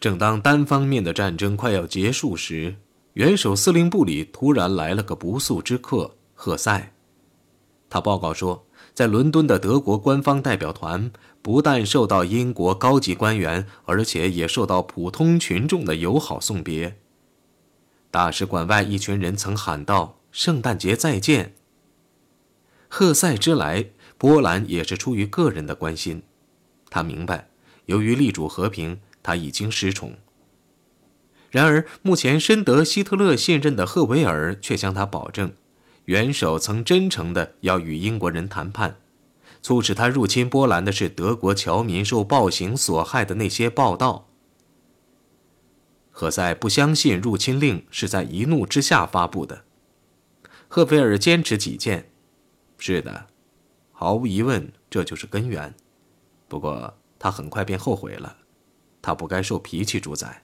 正当单方面的战争快要结束时，元首司令部里突然来了个不速之客——赫塞。他报告说，在伦敦的德国官方代表团不但受到英国高级官员，而且也受到普通群众的友好送别。大使馆外一群人曾喊道：“圣诞节再见。”赫塞之来，波兰也是出于个人的关心。他明白，由于力主和平，他已经失宠。然而，目前深得希特勒信任的赫维尔却向他保证，元首曾真诚地要与英国人谈判。促使他入侵波兰的是德国侨民受暴行所害的那些报道。赫塞不相信入侵令是在一怒之下发布的。赫维尔坚持己见：“是的，毫无疑问，这就是根源。不过他很快便后悔了，他不该受脾气主宰。”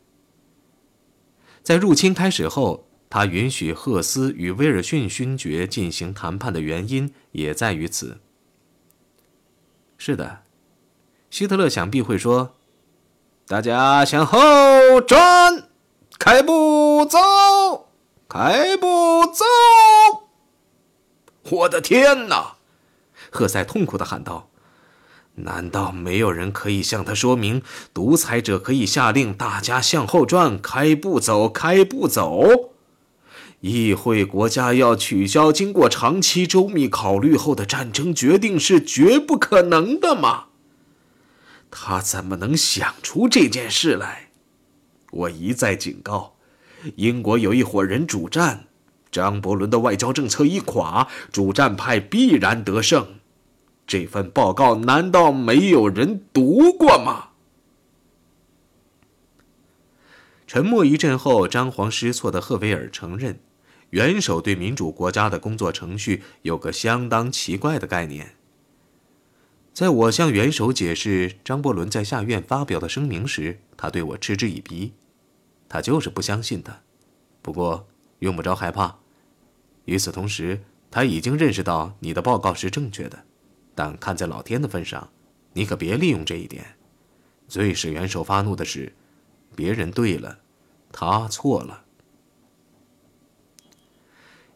在入侵开始后，他允许赫斯与威尔逊勋爵进行谈判的原因也在于此。是的，希特勒想必会说：“大家向后转，开步走，开步走。”我的天哪！赫塞痛苦地喊道：“难道没有人可以向他说明，独裁者可以下令大家向后转，开步走，开步走？议会国家要取消经过长期周密考虑后的战争决定是绝不可能的吗？他怎么能想出这件事来？我一再警告，英国有一伙人主战，张伯伦的外交政策一垮，主战派必然得胜。这份报告难道没有人读过吗？沉默一阵后，张皇失措的赫维尔承认。元首对民主国家的工作程序有个相当奇怪的概念。在我向元首解释张伯伦在下院发表的声明时，他对我嗤之以鼻，他就是不相信的。不过用不着害怕。与此同时，他已经认识到你的报告是正确的，但看在老天的份上，你可别利用这一点。最使元首发怒的是，别人对了，他错了。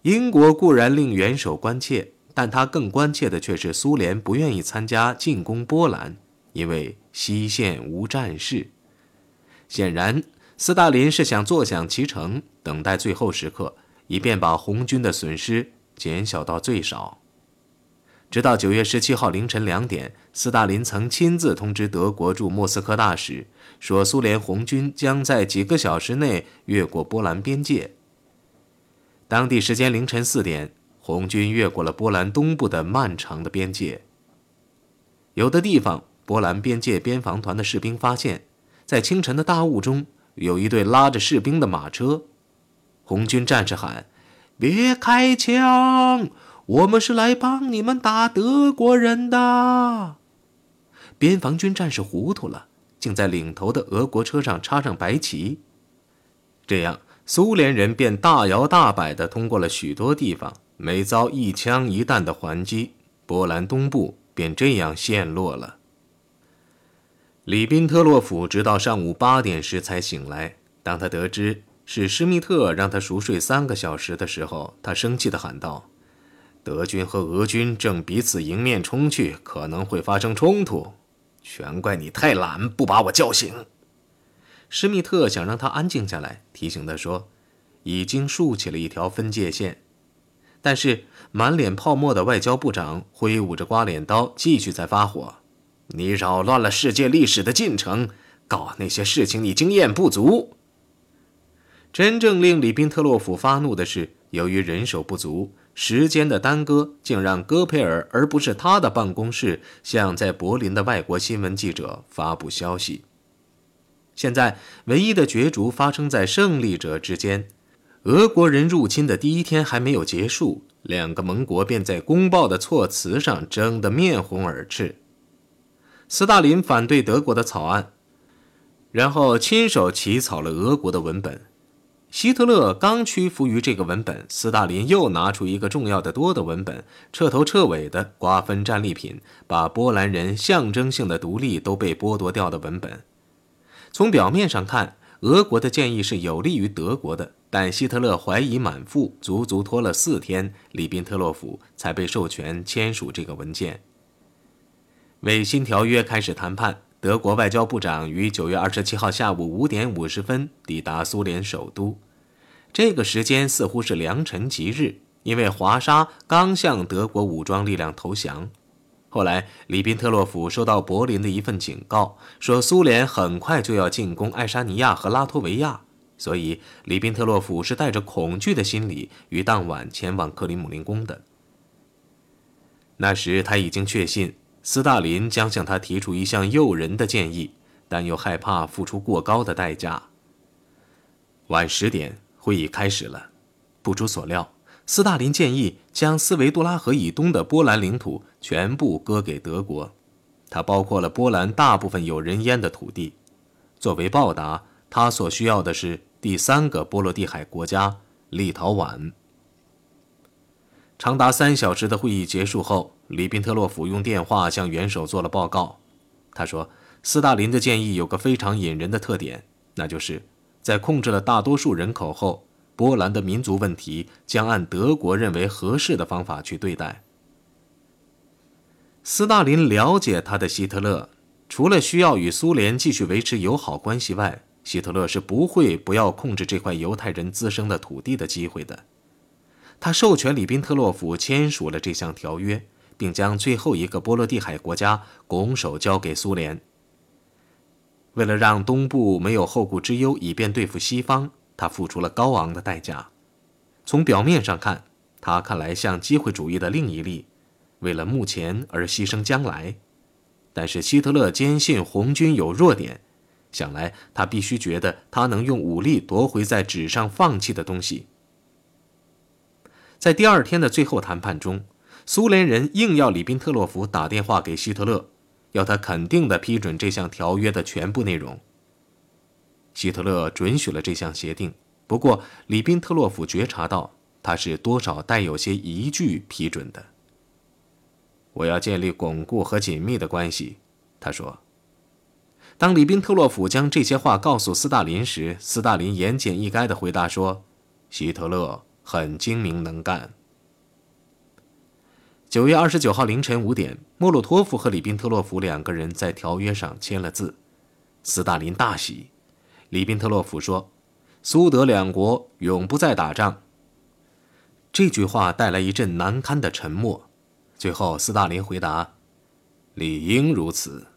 英国固然令元首关切，但他更关切的却是苏联不愿意参加进攻波兰，因为西线无战事。显然，斯大林是想坐享其成，等待最后时刻，以便把红军的损失减小到最少。直到九月十七号凌晨两点，斯大林曾亲自通知德国驻莫斯科大使，说苏联红军将在几个小时内越过波兰边界。当地时间凌晨四点，红军越过了波兰东部的漫长的边界。有的地方，波兰边界边防团的士兵发现，在清晨的大雾中，有一队拉着士兵的马车。红军战士喊：“别开枪，我们是来帮你们打德国人的。”边防军战士糊涂了，竟在领头的俄国车上插上白旗，这样。苏联人便大摇大摆地通过了许多地方，每遭一枪一弹的还击，波兰东部便这样陷落了。里宾特洛甫直到上午八点时才醒来。当他得知是施密特让他熟睡三个小时的时候，他生气地喊道：“德军和俄军正彼此迎面冲去，可能会发生冲突。全怪你太懒，不把我叫醒。”施密特想让他安静下来，提醒他说：“已经竖起了一条分界线。”但是满脸泡沫的外交部长挥舞着刮脸刀，继续在发火：“你扰乱了世界历史的进程，搞那些事情你经验不足。”真正令里宾特洛甫发怒的是，由于人手不足，时间的耽搁，竟让戈培尔而不是他的办公室向在柏林的外国新闻记者发布消息。现在唯一的角逐发生在胜利者之间。俄国人入侵的第一天还没有结束，两个盟国便在公报的措辞上争得面红耳赤。斯大林反对德国的草案，然后亲手起草了俄国的文本。希特勒刚屈服于这个文本，斯大林又拿出一个重要的多的文本，彻头彻尾的瓜分战利品，把波兰人象征性的独立都被剥夺掉的文本。从表面上看，俄国的建议是有利于德国的，但希特勒怀疑满腹，足足拖了四天，里宾特洛甫才被授权签署这个文件。为新条约开始谈判，德国外交部长于九月二十七号下午五点五十分抵达苏联首都。这个时间似乎是良辰吉日，因为华沙刚向德国武装力量投降。后来，里宾特洛甫收到柏林的一份警告，说苏联很快就要进攻爱沙尼亚和拉脱维亚，所以里宾特洛甫是带着恐惧的心理于当晚前往克里姆林宫的。那时他已经确信。斯大林将向他提出一项诱人的建议，但又害怕付出过高的代价。晚十点，会议开始了。不出所料，斯大林建议将斯维杜拉河以东的波兰领土全部割给德国，它包括了波兰大部分有人烟的土地。作为报答，他所需要的是第三个波罗的海国家——立陶宛。长达三小时的会议结束后。里宾特洛甫用电话向元首做了报告。他说：“斯大林的建议有个非常引人的特点，那就是在控制了大多数人口后，波兰的民族问题将按德国认为合适的方法去对待。”斯大林了解他的希特勒，除了需要与苏联继续维持友好关系外，希特勒是不会不要控制这块犹太人滋生的土地的机会的。他授权里宾特洛甫签署了这项条约。并将最后一个波罗的海国家拱手交给苏联。为了让东部没有后顾之忧，以便对付西方，他付出了高昂的代价。从表面上看，他看来像机会主义的另一例，为了目前而牺牲将来。但是希特勒坚信红军有弱点，想来他必须觉得他能用武力夺回在纸上放弃的东西。在第二天的最后谈判中。苏联人硬要里宾特洛甫打电话给希特勒，要他肯定地批准这项条约的全部内容。希特勒准许了这项协定，不过里宾特洛甫觉察到他是多少带有些疑惧批准的。我要建立巩固和紧密的关系，他说。当里宾特洛甫将这些话告诉斯大林时，斯大林言简意赅地回答说：“希特勒很精明能干。”九月二十九号凌晨五点，莫洛托夫和里宾特洛甫两个人在条约上签了字。斯大林大喜。里宾特洛甫说：“苏德两国永不再打仗。”这句话带来一阵难堪的沉默。最后，斯大林回答：“理应如此。”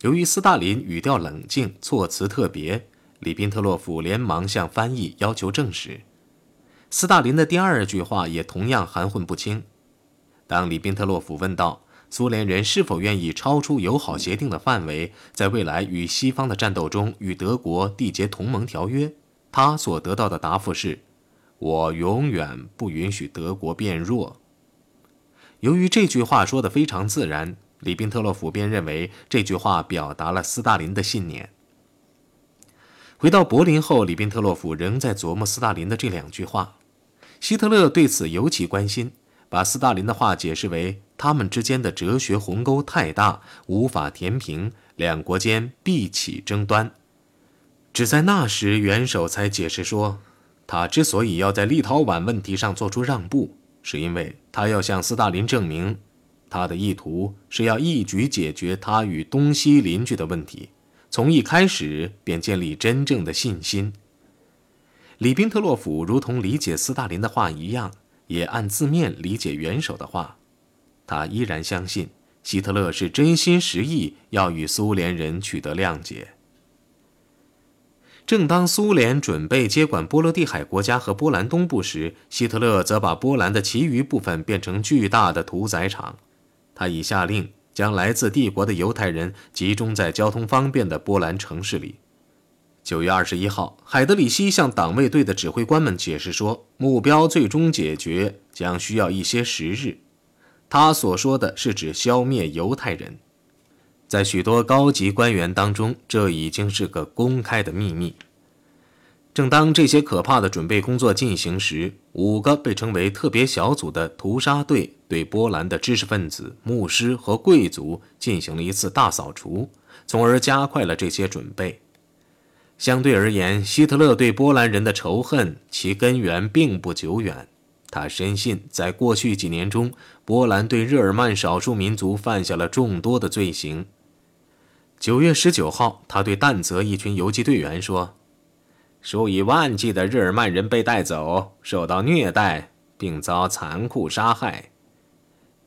由于斯大林语调冷静，措辞特别，里宾特洛甫连忙向翻译要求证实。斯大林的第二句话也同样含混不清。当里宾特洛甫问道苏联人是否愿意超出友好协定的范围，在未来与西方的战斗中与德国缔结同盟条约，他所得到的答复是：“我永远不允许德国变弱。”由于这句话说得非常自然，里宾特洛甫便认为这句话表达了斯大林的信念。回到柏林后，里宾特洛甫仍在琢磨斯大林的这两句话，希特勒对此尤其关心。把斯大林的话解释为他们之间的哲学鸿沟太大，无法填平，两国间必起争端。只在那时，元首才解释说，他之所以要在立陶宛问题上做出让步，是因为他要向斯大林证明，他的意图是要一举解决他与东西邻居的问题，从一开始便建立真正的信心。里宾特洛甫如同理解斯大林的话一样。也按字面理解元首的话，他依然相信希特勒是真心实意要与苏联人取得谅解。正当苏联准备接管波罗的海国家和波兰东部时，希特勒则把波兰的其余部分变成巨大的屠宰场。他已下令将来自帝国的犹太人集中在交通方便的波兰城市里。九月二十一号，海德里希向党卫队的指挥官们解释说，目标最终解决将需要一些时日。他所说的是指消灭犹太人。在许多高级官员当中，这已经是个公开的秘密。正当这些可怕的准备工作进行时，五个被称为特别小组的屠杀队对波兰的知识分子、牧师和贵族进行了一次大扫除。从而加快了这些准备。相对而言，希特勒对波兰人的仇恨其根源并不久远。他深信，在过去几年中，波兰对日耳曼少数民族犯下了众多的罪行。九月十九号，他对但泽一群游击队员说：“数以万计的日耳曼人被带走，受到虐待，并遭残酷杀害。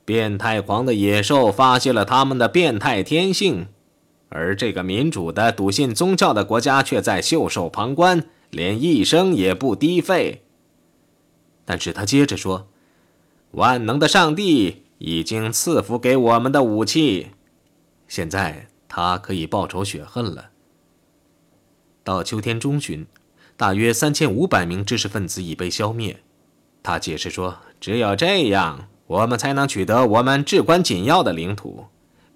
变态狂的野兽发泄了他们的变态天性。”而这个民主的、笃信宗教的国家却在袖手旁观，连一声也不低吠。但是他接着说：“万能的上帝已经赐福给我们的武器，现在他可以报仇雪恨了。”到秋天中旬，大约三千五百名知识分子已被消灭。他解释说：“只有这样，我们才能取得我们至关紧要的领土。”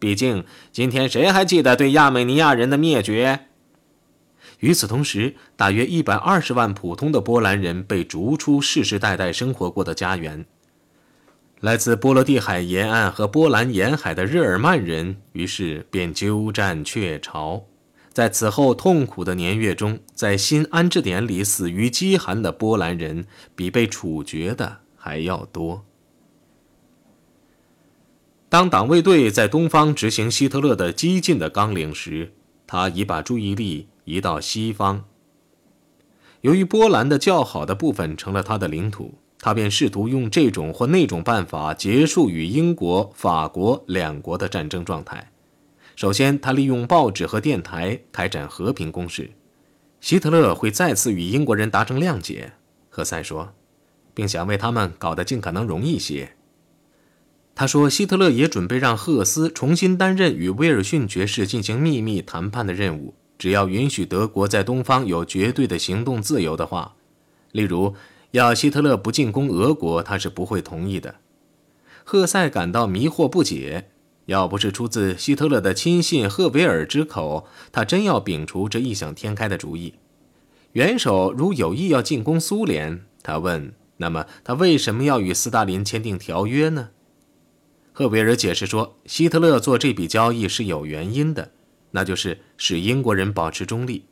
毕竟，今天谁还记得对亚美尼亚人的灭绝？与此同时，大约一百二十万普通的波兰人被逐出世世代代生活过的家园。来自波罗的海沿岸和波兰沿海的日耳曼人，于是便鸠占鹊巢。在此后痛苦的年月中，在新安置点里死于饥寒的波兰人，比被处决的还要多。当党卫队在东方执行希特勒的激进的纲领时，他已把注意力移到西方。由于波兰的较好的部分成了他的领土，他便试图用这种或那种办法结束与英国、法国两国的战争状态。首先，他利用报纸和电台开展和平攻势。希特勒会再次与英国人达成谅解，何塞说，并想为他们搞得尽可能容易些。他说：“希特勒也准备让赫斯重新担任与威尔逊爵士进行秘密谈判的任务，只要允许德国在东方有绝对的行动自由的话。例如，要希特勒不进攻俄国，他是不会同意的。”赫塞感到迷惑不解，要不是出自希特勒的亲信赫维尔之口，他真要摒除这异想天开的主意。元首如有意要进攻苏联，他问：“那么他为什么要与斯大林签订条约呢？”赫维尔解释说，希特勒做这笔交易是有原因的，那就是使英国人保持中立。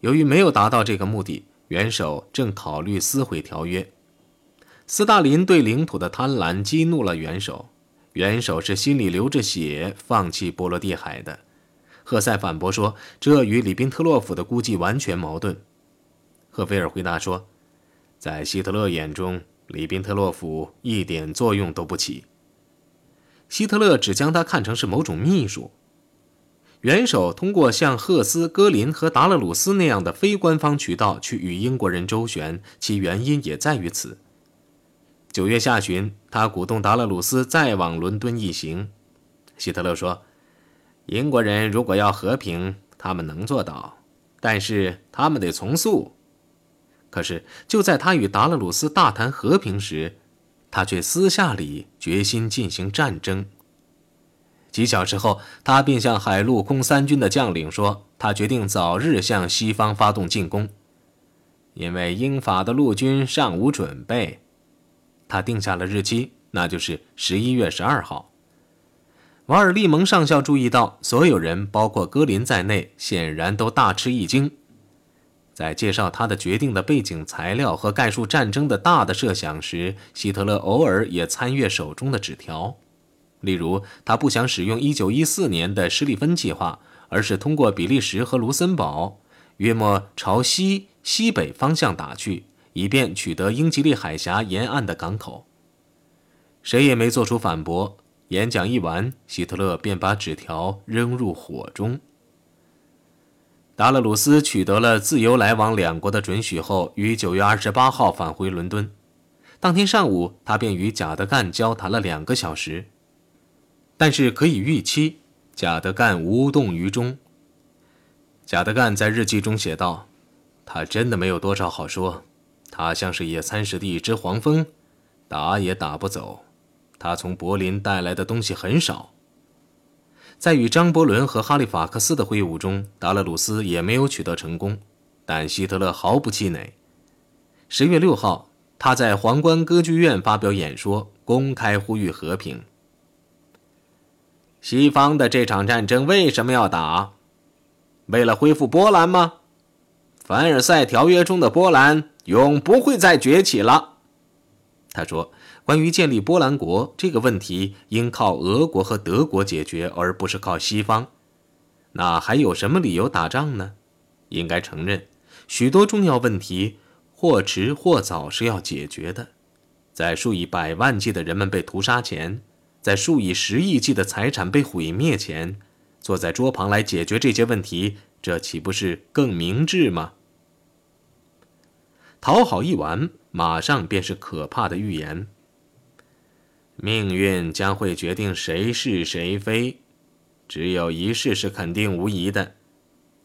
由于没有达到这个目的，元首正考虑撕毁条约。斯大林对领土的贪婪激怒了元首，元首是心里流着血放弃波罗的海的。赫塞反驳说，这与里宾特洛甫的估计完全矛盾。赫菲尔回答说，在希特勒眼中，里宾特洛甫一点作用都不起。希特勒只将他看成是某种秘书。元首通过像赫斯、戈林和达勒鲁斯那样的非官方渠道去与英国人周旋，其原因也在于此。九月下旬，他鼓动达勒鲁斯再往伦敦一行。希特勒说：“英国人如果要和平，他们能做到，但是他们得从速。”可是就在他与达勒鲁斯大谈和平时，他却私下里决心进行战争。几小时后，他便向海陆空三军的将领说：“他决定早日向西方发动进攻，因为英法的陆军尚无准备。”他定下了日期，那就是十一月十二号。瓦尔利蒙上校注意到，所有人，包括戈林在内，显然都大吃一惊。在介绍他的决定的背景材料和概述战争的大的设想时，希特勒偶尔也参阅手中的纸条。例如，他不想使用1914年的施利芬计划，而是通过比利时和卢森堡，约莫朝西西北方向打去，以便取得英吉利海峡沿岸的港口。谁也没做出反驳。演讲一完，希特勒便把纸条扔入火中。达勒鲁斯取得了自由来往两国的准许后，于九月二十八号返回伦敦。当天上午，他便与贾德干交谈了两个小时。但是可以预期，贾德干无动于衷。贾德干在日记中写道：“他真的没有多少好说，他像是野餐时的一只黄蜂，打也打不走。他从柏林带来的东西很少。”在与张伯伦和哈利法克斯的会晤中，达勒鲁斯也没有取得成功，但希特勒毫不气馁。十月六号，他在皇冠歌剧院发表演说，公开呼吁和平。西方的这场战争为什么要打？为了恢复波兰吗？凡尔赛条约中的波兰永不会再崛起了。他说：“关于建立波兰国这个问题，应靠俄国和德国解决，而不是靠西方。那还有什么理由打仗呢？应该承认，许多重要问题或迟或早是要解决的。在数以百万计的人们被屠杀前，在数以十亿计的财产被毁灭前，坐在桌旁来解决这些问题。”这岂不是更明智吗？讨好一完，马上便是可怕的预言。命运将会决定谁是谁非，只有一事是肯定无疑的：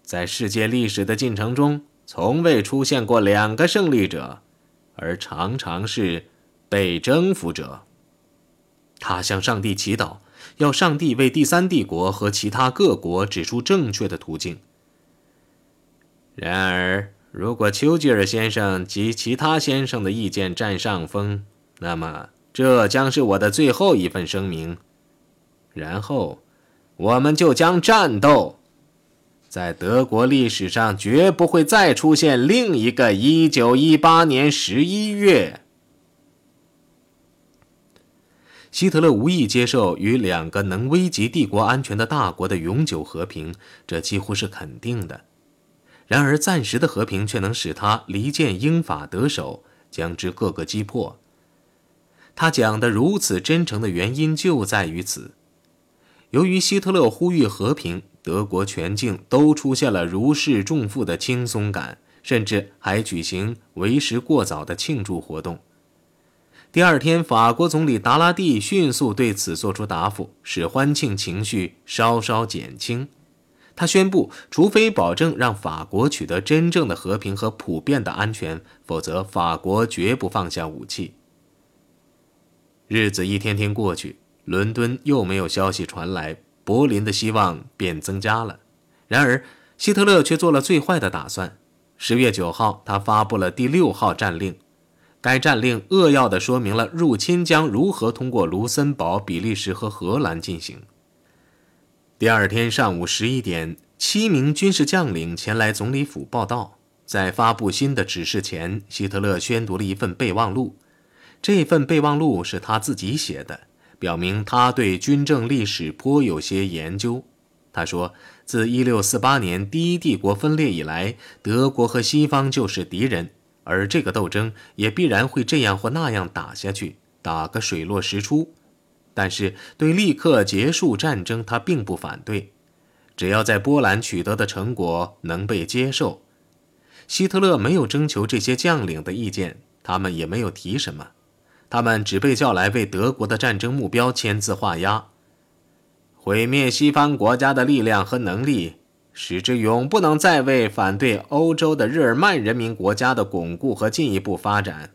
在世界历史的进程中，从未出现过两个胜利者，而常常是被征服者。他向上帝祈祷，要上帝为第三帝国和其他各国指出正确的途径。然而，如果丘吉尔先生及其他先生的意见占上风，那么这将是我的最后一份声明。然后，我们就将战斗。在德国历史上，绝不会再出现另一个1918年11月。希特勒无意接受与两个能危及帝国安全的大国的永久和平，这几乎是肯定的。然而，暂时的和平却能使他离间英法得手，将之各个击破。他讲得如此真诚的原因就在于此。由于希特勒呼吁和平，德国全境都出现了如释重负的轻松感，甚至还举行为时过早的庆祝活动。第二天，法国总理达拉蒂迅速对此作出答复，使欢庆情绪稍稍减轻。他宣布，除非保证让法国取得真正的和平和普遍的安全，否则法国绝不放下武器。日子一天天过去，伦敦又没有消息传来，柏林的希望便增加了。然而，希特勒却做了最坏的打算。十月九号，他发布了第六号战令，该战令扼要地说明了入侵将如何通过卢森堡、比利时和荷兰进行。第二天上午十一点，七名军事将领前来总理府报道。在发布新的指示前，希特勒宣读了一份备忘录。这份备忘录是他自己写的，表明他对军政历史颇有些研究。他说：“自1648年第一帝国分裂以来，德国和西方就是敌人，而这个斗争也必然会这样或那样打下去，打个水落石出。”但是，对立刻结束战争，他并不反对，只要在波兰取得的成果能被接受。希特勒没有征求这些将领的意见，他们也没有提什么，他们只被叫来为德国的战争目标签字画押，毁灭西方国家的力量和能力，使之永不能再为反对欧洲的日耳曼人民国家的巩固和进一步发展。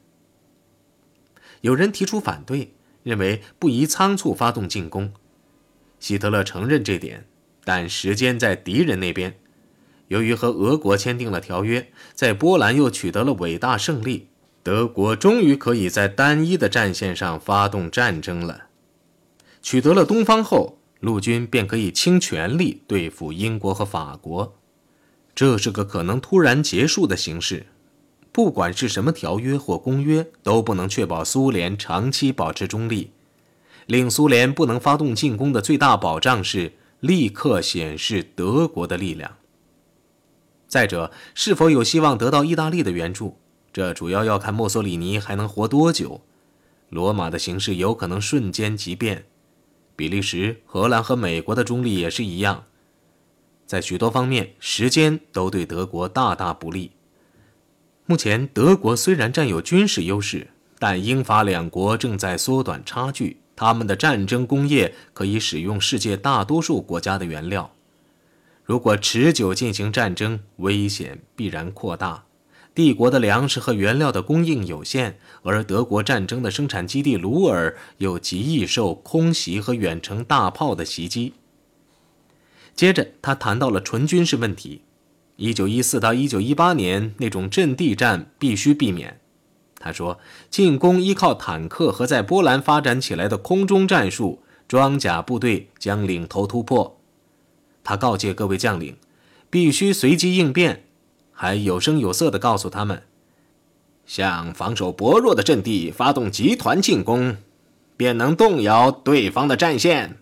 有人提出反对。认为不宜仓促发动进攻，希特勒承认这点，但时间在敌人那边。由于和俄国签订了条约，在波兰又取得了伟大胜利，德国终于可以在单一的战线上发动战争了。取得了东方后，陆军便可以倾全力对付英国和法国，这是个可能突然结束的形势。不管是什么条约或公约，都不能确保苏联长期保持中立。令苏联不能发动进攻的最大保障是立刻显示德国的力量。再者，是否有希望得到意大利的援助，这主要要看墨索里尼还能活多久。罗马的形势有可能瞬间急变。比利时、荷兰和美国的中立也是一样，在许多方面，时间都对德国大大不利。目前，德国虽然占有军事优势，但英法两国正在缩短差距。他们的战争工业可以使用世界大多数国家的原料。如果持久进行战争，危险必然扩大。帝国的粮食和原料的供应有限，而德国战争的生产基地鲁尔又极易受空袭和远程大炮的袭击。接着，他谈到了纯军事问题。一九一四到一九一八年那种阵地战必须避免，他说，进攻依靠坦克和在波兰发展起来的空中战术，装甲部队将领头突破。他告诫各位将领，必须随机应变，还有声有色的告诉他们：向防守薄弱的阵地发动集团进攻，便能动摇对方的战线。